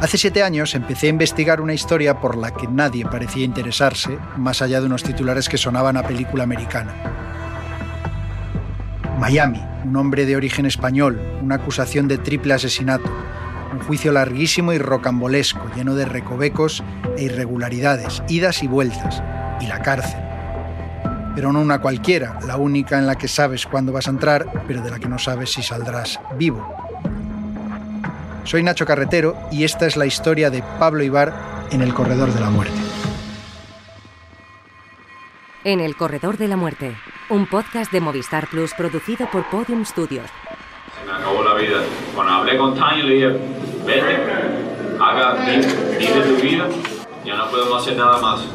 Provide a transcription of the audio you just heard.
Hace siete años empecé a investigar una historia por la que nadie parecía interesarse, más allá de unos titulares que sonaban a película americana. Miami, un hombre de origen español, una acusación de triple asesinato, un juicio larguísimo y rocambolesco, lleno de recovecos e irregularidades, idas y vueltas, y la cárcel. Pero no una cualquiera, la única en la que sabes cuándo vas a entrar, pero de la que no sabes si saldrás vivo. Soy Nacho Carretero y esta es la historia de Pablo Ibar en el Corredor de la Muerte. En el Corredor de la Muerte, un podcast de Movistar Plus producido por Podium Studios. Se me acabó la vida. Cuando hablé con Tanya le dije, vete, haga, vive tu vida, ya no podemos hacer nada más.